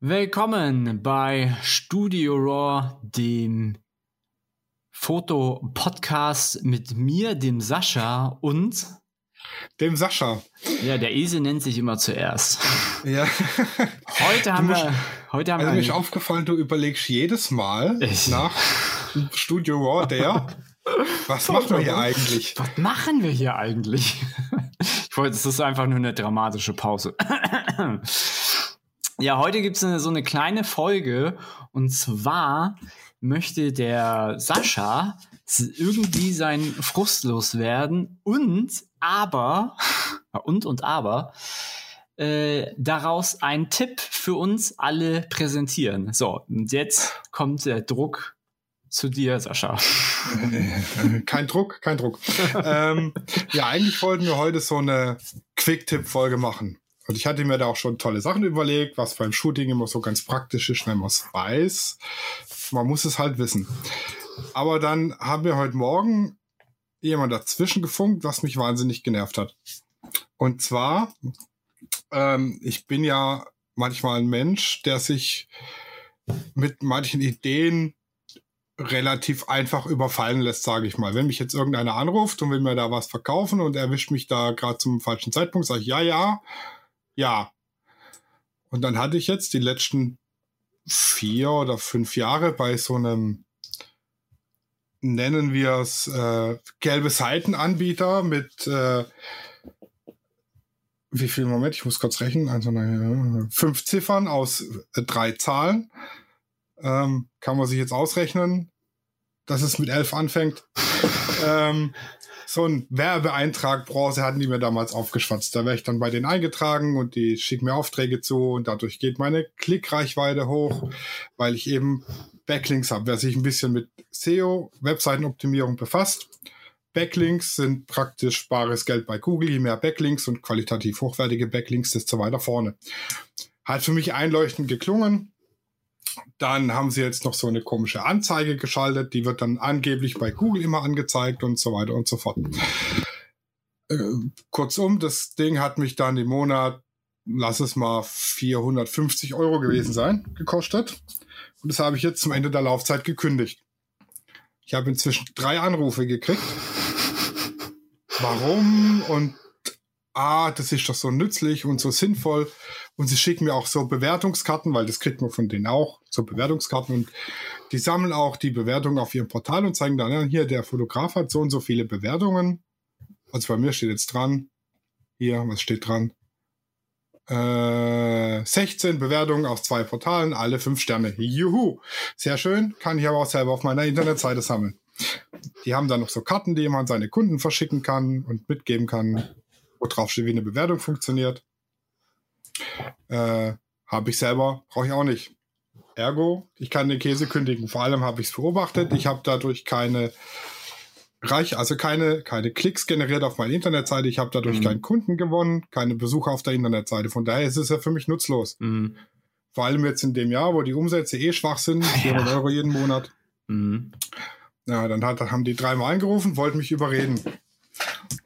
Willkommen bei Studio Raw, dem Fotopodcast mit mir, dem Sascha und dem Sascha. Ja, der Esel nennt sich immer zuerst. Ja. Heute haben musst, wir. Heute haben also wir. mir ist aufgefallen, du überlegst jedes Mal ich. nach Studio Raw der. Was machen wir hier eigentlich? Was machen wir hier eigentlich? Ich wollte, es ist einfach nur eine dramatische Pause. Ja, heute gibt es so eine kleine Folge und zwar möchte der Sascha irgendwie sein Frust loswerden und aber und und aber äh, daraus einen Tipp für uns alle präsentieren. So, und jetzt kommt der Druck zu dir, Sascha. Kein Druck, kein Druck. ähm, ja, eigentlich wollten wir heute so eine Quick-Tipp-Folge machen. Und ich hatte mir da auch schon tolle Sachen überlegt, was beim Shooting immer so ganz praktisch ist, wenn man es weiß. Man muss es halt wissen. Aber dann haben wir heute Morgen jemand dazwischen gefunkt, was mich wahnsinnig genervt hat. Und zwar, ähm, ich bin ja manchmal ein Mensch, der sich mit manchen Ideen relativ einfach überfallen lässt, sage ich mal. Wenn mich jetzt irgendeiner anruft und will mir da was verkaufen und erwischt mich da gerade zum falschen Zeitpunkt, sage ich ja, ja, ja. Und dann hatte ich jetzt die letzten vier oder fünf Jahre bei so einem, nennen wir es, äh, gelbe Seitenanbieter mit, äh, wie viel Moment? Ich muss kurz rechnen. Also eine, fünf Ziffern aus äh, drei Zahlen. Ähm, kann man sich jetzt ausrechnen, dass es mit elf anfängt. ähm, so ein Werbeeintrag Bronze hatten die mir damals aufgeschwatzt. Da wäre ich dann bei denen eingetragen und die schicken mir Aufträge zu und dadurch geht meine Klickreichweite hoch, weil ich eben Backlinks habe. Wer sich ein bisschen mit SEO, Webseitenoptimierung befasst, Backlinks sind praktisch bares Geld bei Google. Je mehr Backlinks und qualitativ hochwertige Backlinks, desto weiter vorne. Hat für mich einleuchtend geklungen. Dann haben sie jetzt noch so eine komische Anzeige geschaltet, die wird dann angeblich bei Google immer angezeigt und so weiter und so fort. Äh, kurzum, das Ding hat mich dann im Monat, lass es mal 450 Euro gewesen sein, gekostet. Und das habe ich jetzt zum Ende der Laufzeit gekündigt. Ich habe inzwischen drei Anrufe gekriegt. Warum? Und ah, das ist doch so nützlich und so sinnvoll. Und sie schicken mir auch so Bewertungskarten, weil das kriegt man von denen auch, so Bewertungskarten. Und die sammeln auch die Bewertungen auf ihrem Portal und zeigen dann, ja, hier, der Fotograf hat so und so viele Bewertungen. Also bei mir steht jetzt dran, hier, was steht dran? Äh, 16 Bewertungen auf zwei Portalen, alle fünf Sterne. Juhu! Sehr schön, kann ich aber auch selber auf meiner Internetseite sammeln. Die haben dann noch so Karten, die man seine Kunden verschicken kann und mitgeben kann, wo drauf steht, wie eine Bewertung funktioniert. Äh, habe ich selber, brauche ich auch nicht. Ergo, ich kann den Käse kündigen. Vor allem habe ich es beobachtet. Ich habe dadurch keine Reich, also keine, keine Klicks generiert auf meiner Internetseite. Ich habe dadurch mhm. keinen Kunden gewonnen, keine Besucher auf der Internetseite. Von daher ist es ja für mich nutzlos. Mhm. Vor allem jetzt in dem Jahr, wo die Umsätze eh schwach sind, 400 ja. Euro jeden Monat. Mhm. Ja, dann hat, haben die dreimal angerufen, wollten mich überreden.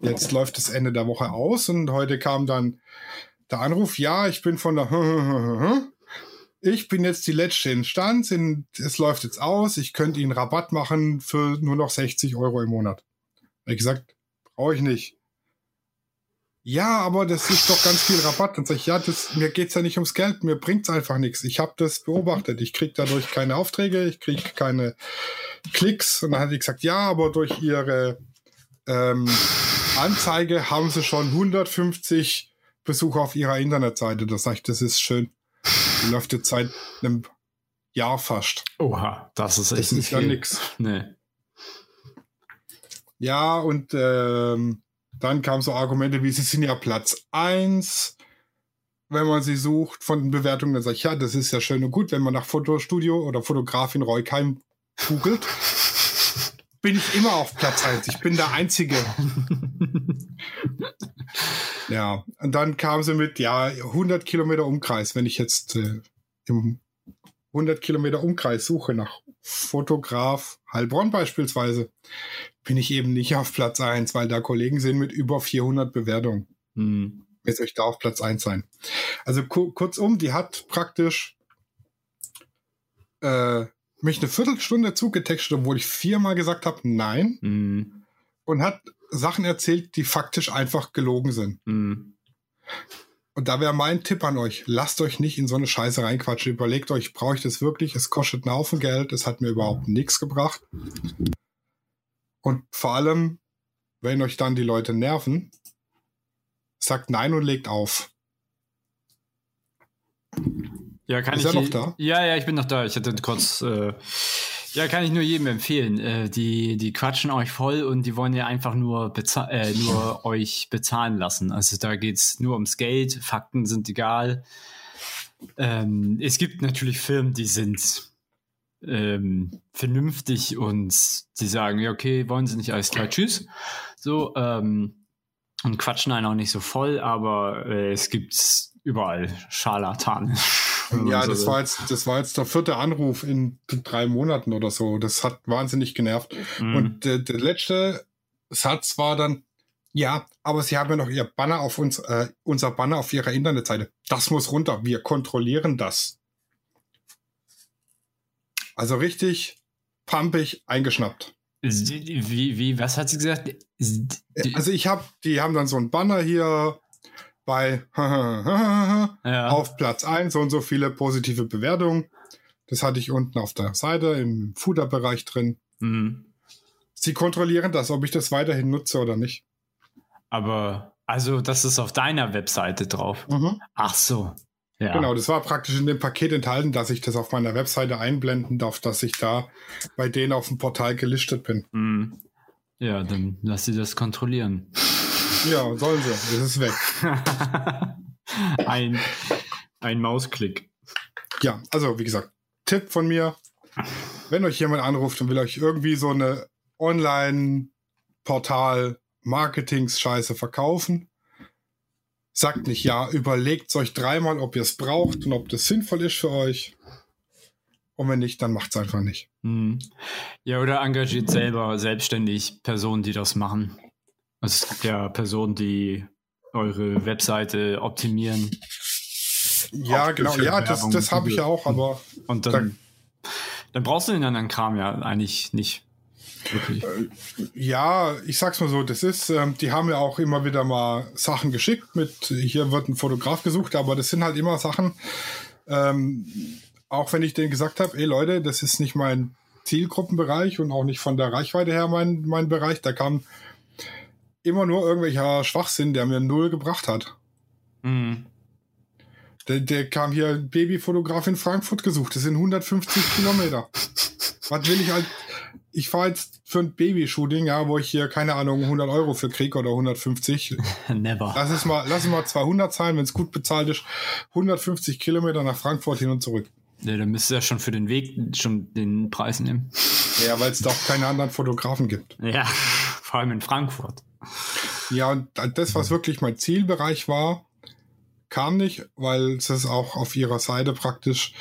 Jetzt läuft das Ende der Woche aus und heute kam dann der Anruf, ja, ich bin von der ich bin jetzt die letzte Instanz, in, es läuft jetzt aus, ich könnte Ihnen Rabatt machen für nur noch 60 Euro im Monat. Ich gesagt, brauche ich nicht. Ja, aber das ist doch ganz viel Rabatt. Dann sage ich, ja, das, mir geht's ja nicht ums Geld, mir bringt's einfach nichts. Ich habe das beobachtet. Ich kriege dadurch keine Aufträge, ich kriege keine Klicks. Und dann hat ich gesagt, ja, aber durch Ihre ähm, Anzeige haben Sie schon 150 Besucher auf ihrer Internetseite. Das heißt, das ist schön. Die läuft jetzt seit einem Jahr fast. Oha, das ist echt das ist ja nix. Nee. Ja, und ähm, dann kamen so Argumente wie, sie sind ja Platz 1, wenn man sie sucht von den Bewertungen. Dann sage ich, ja, das ist ja schön und gut, wenn man nach Fotostudio oder Fotografin Reukheim googelt. Bin ich immer auf Platz 1. Ich bin der Einzige. Ja, und dann kam sie mit, ja, 100 Kilometer Umkreis. Wenn ich jetzt äh, im 100 Kilometer Umkreis suche nach Fotograf Heilbronn beispielsweise, bin ich eben nicht auf Platz 1, weil da Kollegen sind mit über 400 Bewertungen. Hm. Jetzt ich da auf Platz 1 sein. Also ku kurzum, die hat praktisch äh, mich eine Viertelstunde zugetextet, obwohl ich viermal gesagt habe, nein. Mhm. Und hat Sachen erzählt, die faktisch einfach gelogen sind. Mhm. Und da wäre mein Tipp an euch, lasst euch nicht in so eine Scheiße reinquatschen. Überlegt euch, brauche ich das wirklich? Es kostet einen Haufen Geld, es hat mir überhaupt nichts gebracht. Und vor allem, wenn euch dann die Leute nerven, sagt nein und legt auf. Ja, kann Ist ich er noch da? Ja, ja, ich bin noch da. Ich hatte kurz. Äh, ja, kann ich nur jedem empfehlen. Äh, die, die quatschen euch voll und die wollen ja einfach nur, äh, nur euch bezahlen lassen. Also da geht's nur ums Geld. Fakten sind egal. Ähm, es gibt natürlich Firmen, die sind ähm, vernünftig und die sagen, ja, okay, wollen sie nicht, alles klar, tschüss. So, ähm, und quatschen einen auch nicht so voll, aber äh, es gibt überall man Ja, das war jetzt, das war jetzt der vierte Anruf in drei Monaten oder so. Das hat wahnsinnig genervt. Mhm. Und der, der letzte Satz war dann, ja, aber Sie haben ja noch Ihr Banner auf uns, äh, unser Banner auf Ihrer Internetseite. Das muss runter. Wir kontrollieren das. Also richtig pumpig eingeschnappt. Wie, wie, was hat sie gesagt? Also ich habe, die haben dann so ein Banner hier bei ja. auf Platz 1 so und so viele positive Bewertungen. Das hatte ich unten auf der Seite im Footer-Bereich drin. Mhm. Sie kontrollieren das, ob ich das weiterhin nutze oder nicht. Aber, also, das ist auf deiner Webseite drauf. Ach so. Ja. Genau, das war praktisch in dem Paket enthalten, dass ich das auf meiner Webseite einblenden darf, dass ich da bei denen auf dem Portal gelistet bin. Mhm. Ja, dann lass sie das kontrollieren. Ja, sollen sie. Das ist weg. ein, ein Mausklick. Ja, also wie gesagt, Tipp von mir, wenn euch jemand anruft und will euch irgendwie so eine Online-Portal-Marketings-Scheiße verkaufen, sagt nicht ja, überlegt euch dreimal, ob ihr es braucht und ob das sinnvoll ist für euch. Und wenn nicht, dann macht es einfach nicht. Mhm. Ja, oder engagiert selber selbstständig Personen, die das machen. Also es gibt ja Personen, die eure Webseite optimieren Ja, genau. Ja, das, Werbung, das habe ich ja auch, aber und dann, dann brauchst du den anderen Kram ja eigentlich nicht. Wirklich. Ja, ich sag's mal so, das ist, ähm, die haben ja auch immer wieder mal Sachen geschickt mit, hier wird ein Fotograf gesucht, aber das sind halt immer Sachen, ähm, auch wenn ich denen gesagt habe, ey Leute, das ist nicht mein Zielgruppenbereich und auch nicht von der Reichweite her mein, mein Bereich, da kam immer nur irgendwelcher Schwachsinn, der mir null gebracht hat. Mhm. Der, der kam hier ein Babyfotograf in Frankfurt gesucht, das sind 150 Kilometer. Was will ich halt, ich fahre jetzt für ein Babyshooting, ja, wo ich hier, keine Ahnung, 100 Euro für krieg oder 150. Never. Lass es mal, lass es mal 200 zahlen, wenn es gut bezahlt ist. 150 Kilometer nach Frankfurt hin und zurück. Ja, dann müsst ihr ja schon für den Weg schon den Preis nehmen. Ja, weil es da auch keine anderen Fotografen gibt. Ja, vor allem in Frankfurt. Ja, und das, was wirklich mein Zielbereich war, kam nicht, weil es ist auch auf ihrer Seite praktisch,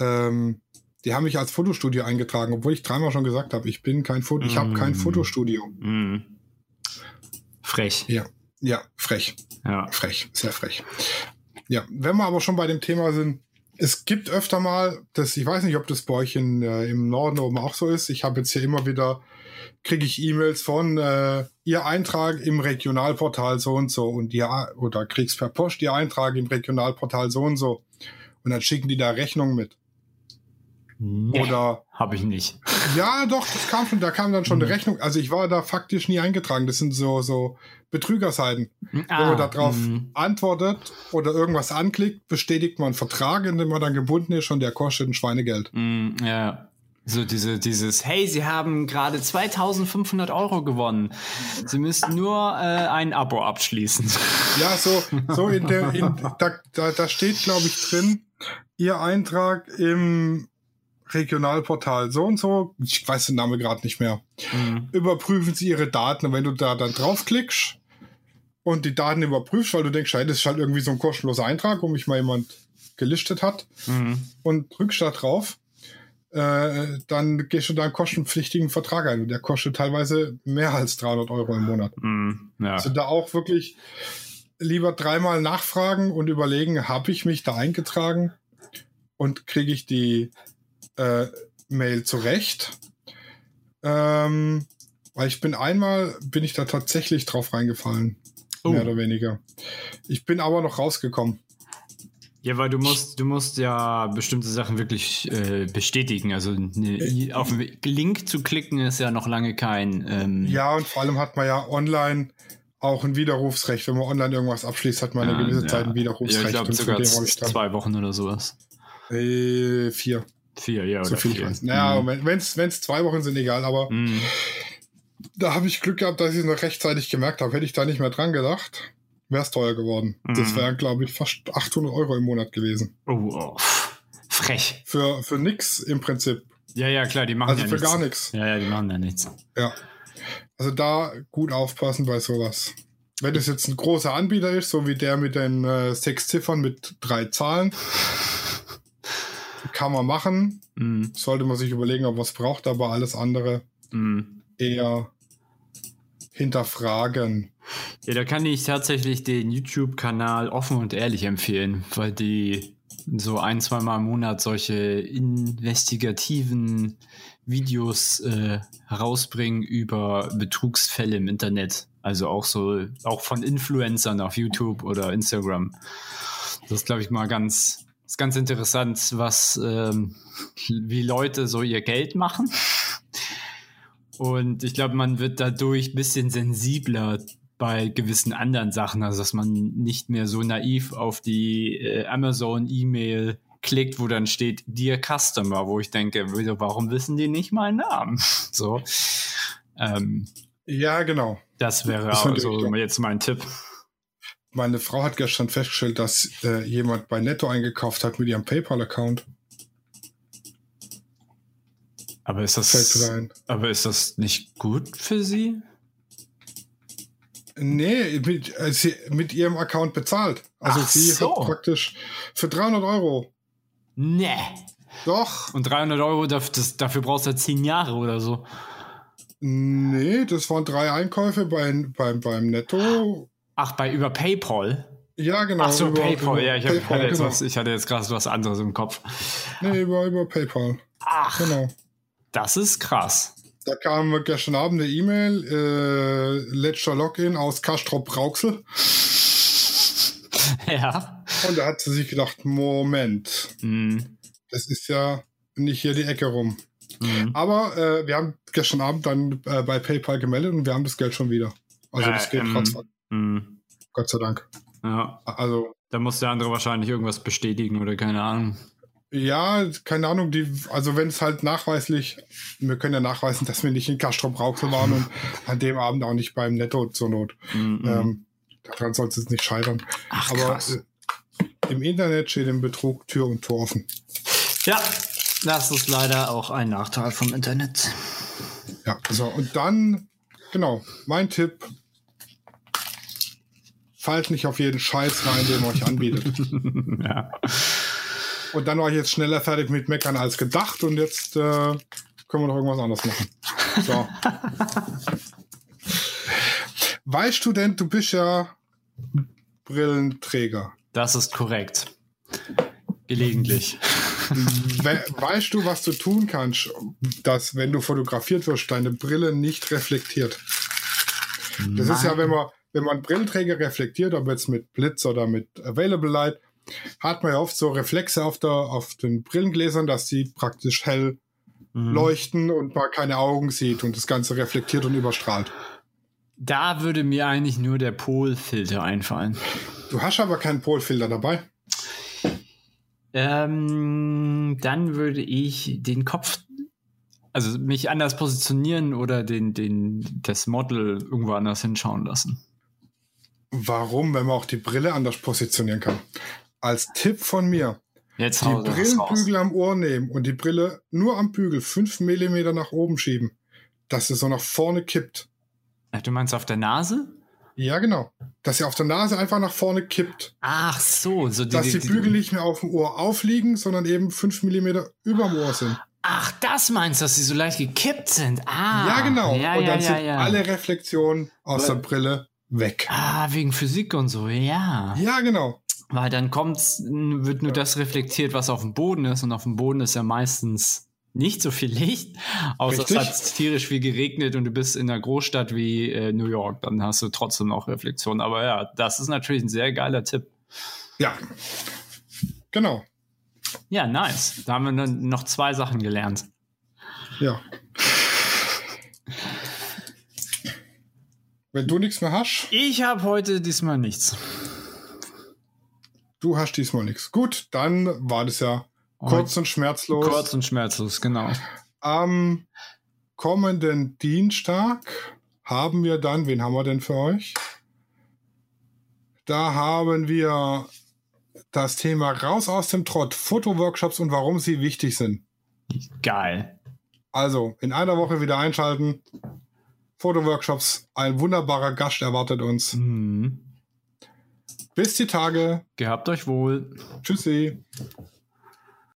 ähm, die haben mich als Fotostudio eingetragen, obwohl ich dreimal schon gesagt habe, ich bin kein Foto, ich habe kein Mm. Fotostudio. Mhm. Frech. Ja, ja, frech, Ja. frech, sehr frech. Ja, wenn wir aber schon bei dem Thema sind, es gibt öfter mal, das, ich weiß nicht, ob das bei euch in, äh, im Norden oben auch so ist. Ich habe jetzt hier immer wieder, kriege ich E-Mails von äh, ihr Eintrag im Regionalportal so und so und ja, oder kriegst per Post ihr Eintrag im Regionalportal so und so. Und dann schicken die da Rechnungen mit. Nee, Oder Hab ich nicht. ja, doch, das kam schon, da kam dann schon eine Rechnung. Also ich war da faktisch nie eingetragen. Das sind so, so Betrügerseiten. Wenn Ah, man da drauf mhm. antwortet oder irgendwas anklickt, bestätigt man einen Vertrag, in dem man dann gebunden ist und der kostet ein Schweinegeld. Ja. So diese, dieses, hey, Sie haben gerade 2500 Euro gewonnen. Sie müssen nur äh, ein Abo abschließen. Ja, so, so in der, in, da, da, da steht, glaube ich, drin, Ihr Eintrag im Regionalportal so und so, ich weiß den Namen gerade nicht mehr, Mhm. überprüfen Sie Ihre Daten und wenn du da dann draufklickst und die Daten überprüfst, weil du denkst, hey, das ist halt irgendwie so ein kostenloser Eintrag, wo mich mal jemand gelistet hat, Mhm. und drückst da drauf, äh, dann gehst du da einen kostenpflichtigen Vertrag ein. Und der kostet teilweise mehr als 300 Euro im Monat. Mhm. Ja. Also da auch wirklich lieber dreimal nachfragen und überlegen, habe ich mich da eingetragen und kriege ich die äh, Mail zurecht. Ähm, weil ich bin einmal, bin ich da tatsächlich drauf reingefallen. Oh. Mehr oder weniger. Ich bin aber noch rausgekommen. Ja, weil du musst, du musst ja bestimmte Sachen wirklich äh, bestätigen. Also ne, auf den Link zu klicken ist ja noch lange kein. Ähm, Ja, und vor allem hat man ja online auch ein Widerrufsrecht. Wenn man online irgendwas abschließt, hat man eine ja, gewisse ja. Zeit ein Ja, Widerrufsrecht. ich glaube sogar ich zwei Wochen oder sowas. äh, vier. Vier, ja, So oder viel ich vier. weiß. Naja, Mhm. wenn es wenn's zwei Wochen sind, egal, aber Mhm. da habe ich Glück gehabt, dass ich es noch rechtzeitig gemerkt habe. Hätte ich da nicht mehr dran gedacht, wäre es teuer geworden. Das Mhm. wären, glaube ich, fast 800 Euro im Monat gewesen. Oh, oh, frech. Für, für nix im Prinzip. Ja, ja, klar, die machen Also ja für nichts. gar nichts. Ja, ja, die machen ja nichts. Ja. Also da gut aufpassen bei sowas. Wenn es jetzt ein großer Anbieter ist, so wie der mit den äh, sechs Ziffern mit drei Zahlen, kann man machen. Mhm. Sollte man sich überlegen, ob man es braucht, aber alles andere Mhm. eher hinterfragen. Ja, da kann ich tatsächlich den YouTube-Kanal offen und ehrlich empfehlen, weil die so ein, zweimal im Monat solche investigativen Videos äh, herausbringen über Betrugsfälle im Internet. Also auch so, auch von Influencern auf YouTube oder Instagram. Das ist, glaube ich, mal ganz, ist ganz interessant, was, ähm, wie Leute so ihr Geld machen. Und ich glaube, man wird dadurch ein bisschen sensibler bei gewissen anderen Sachen, also dass man nicht mehr so naiv auf die äh, Amazon-E-Mail klickt, wo dann steht Dear Customer, wo ich denke, warum wissen die nicht meinen Namen? So. Ähm, Ja, genau. das wäre Das ich also jetzt mein Tipp. Meine Frau hat gestern festgestellt, dass äh, jemand bei Netto eingekauft hat mit ihrem PayPal-Account. Aber ist das, aber ist das nicht gut für sie? Nee, mit, äh, sie, mit ihrem Account bezahlt. Also Ach sie so. hat praktisch für 300 Euro. Nee. Doch. Und 300 Euro, daf- das, dafür brauchst du ja 10 Jahre oder so. Nee, das waren drei Einkäufe beim, beim, beim Netto. Ach, bei über PayPal? Ja, genau. Ach so, über- PayPal. über Ja, ich, PayPal, hatte jetzt genau. was, ich hatte jetzt gerade was anderes im Kopf. Nee, über, über PayPal. Ach, Genau. das ist krass. Da kam gestern Abend eine E-Mail, äh, letzter Login aus Kastrop Rauxel. Ja. Und da hat sie sich gedacht, Moment, Mhm. das ist ja nicht hier die Ecke rum. Mhm. Aber äh, wir haben gestern Abend dann äh, bei PayPal gemeldet und wir haben das Geld schon wieder. Also das Äh, geht ähm, trotzdem. Mhm. Gott sei Dank. Ja, Also da muss der andere wahrscheinlich irgendwas bestätigen oder keine Ahnung. Ja, keine Ahnung, die, also wenn es halt nachweislich, wir können ja nachweisen, dass wir nicht in Kastrop Rauxel waren und an dem Abend auch nicht beim Netto zur Not. Mhm. Ähm, daran soll es jetzt nicht scheitern. Ach, Aber krass. äh, im Internet steht im Betrug Tür und Tor offen. Ja, das ist leider auch ein Nachteil vom Internet. Ja, so, und dann, genau, mein Tipp. Fallt nicht auf jeden Scheiß rein, den man euch anbietet. ja. Und dann war ich jetzt schneller fertig mit Meckern als gedacht und jetzt äh, können wir noch irgendwas anderes machen. So. weißt du denn, du bist ja Brillenträger. Das ist korrekt. Gelegentlich. We weißt du, was du tun kannst, dass, wenn du fotografiert wirst, deine Brille nicht reflektiert? Das ist ja, wenn man, wenn man Brillenträger reflektiert, ob jetzt mit Blitz oder mit Available Light, hat man ja oft so Reflexe auf, der, auf den Brillengläsern, dass die praktisch hell Mhm. leuchten und man keine Augen sieht und das Ganze reflektiert und überstrahlt. Da würde mir eigentlich nur der Polfilter einfallen. Du hast aber keinen Polfilter dabei. Ähm, dann würde ich den Kopf, also mich anders positionieren oder den, den, das Model irgendwo anders hinschauen lassen. Warum, wenn man auch die Brille anders positionieren kann? Als Tipp von mir, Jetzt die. Brillenbügel am Ohr nehmen und die Brille nur am Bügel 5 mm nach oben schieben, dass es so nach vorne kippt. Ach, Du meinst auf der Nase? Ja, genau. Dass sie auf der Nase einfach nach vorne kippt. Ach so, so die, Dass die die- Bügel nicht mehr auf dem Ohr aufliegen, sondern eben 5 mm über dem Ohr sind. Ach, das meinst du, dass sie so leicht gekippt sind? Ah, ja, genau. Ja, und dann ja, sind ja. alle Reflexionen aus Weil- der Brille weg. Ah, wegen Physik und so, ja. Ja, genau. Weil dann kommt's, wird nur das reflektiert, was auf dem Boden ist. Und auf dem Boden ist ja meistens nicht so viel Licht, außer Richtig. es hat tierisch viel geregnet und du bist in einer Großstadt wie äh, New York, dann hast du trotzdem noch Reflexion. Aber ja, das ist natürlich ein sehr geiler Tipp. Ja. Genau. Ja, nice. Da haben wir noch zwei Sachen gelernt. Ja. Wenn du nichts mehr hast, Ich habe heute diesmal nichts. Du hast diesmal nichts. Gut, dann war das ja kurz und schmerzlos. Kurz und schmerzlos, genau. Am kommenden Dienstag haben wir dann, wen haben wir denn für euch? Da haben wir das Thema raus aus dem Trott, Fotoworkshops und warum sie wichtig sind. Geil. Also in einer Woche wieder einschalten. Fotoworkshops, ein wunderbarer Gast erwartet uns. Mhm. Bis die Tage. Gehabt euch wohl. Tschüssi.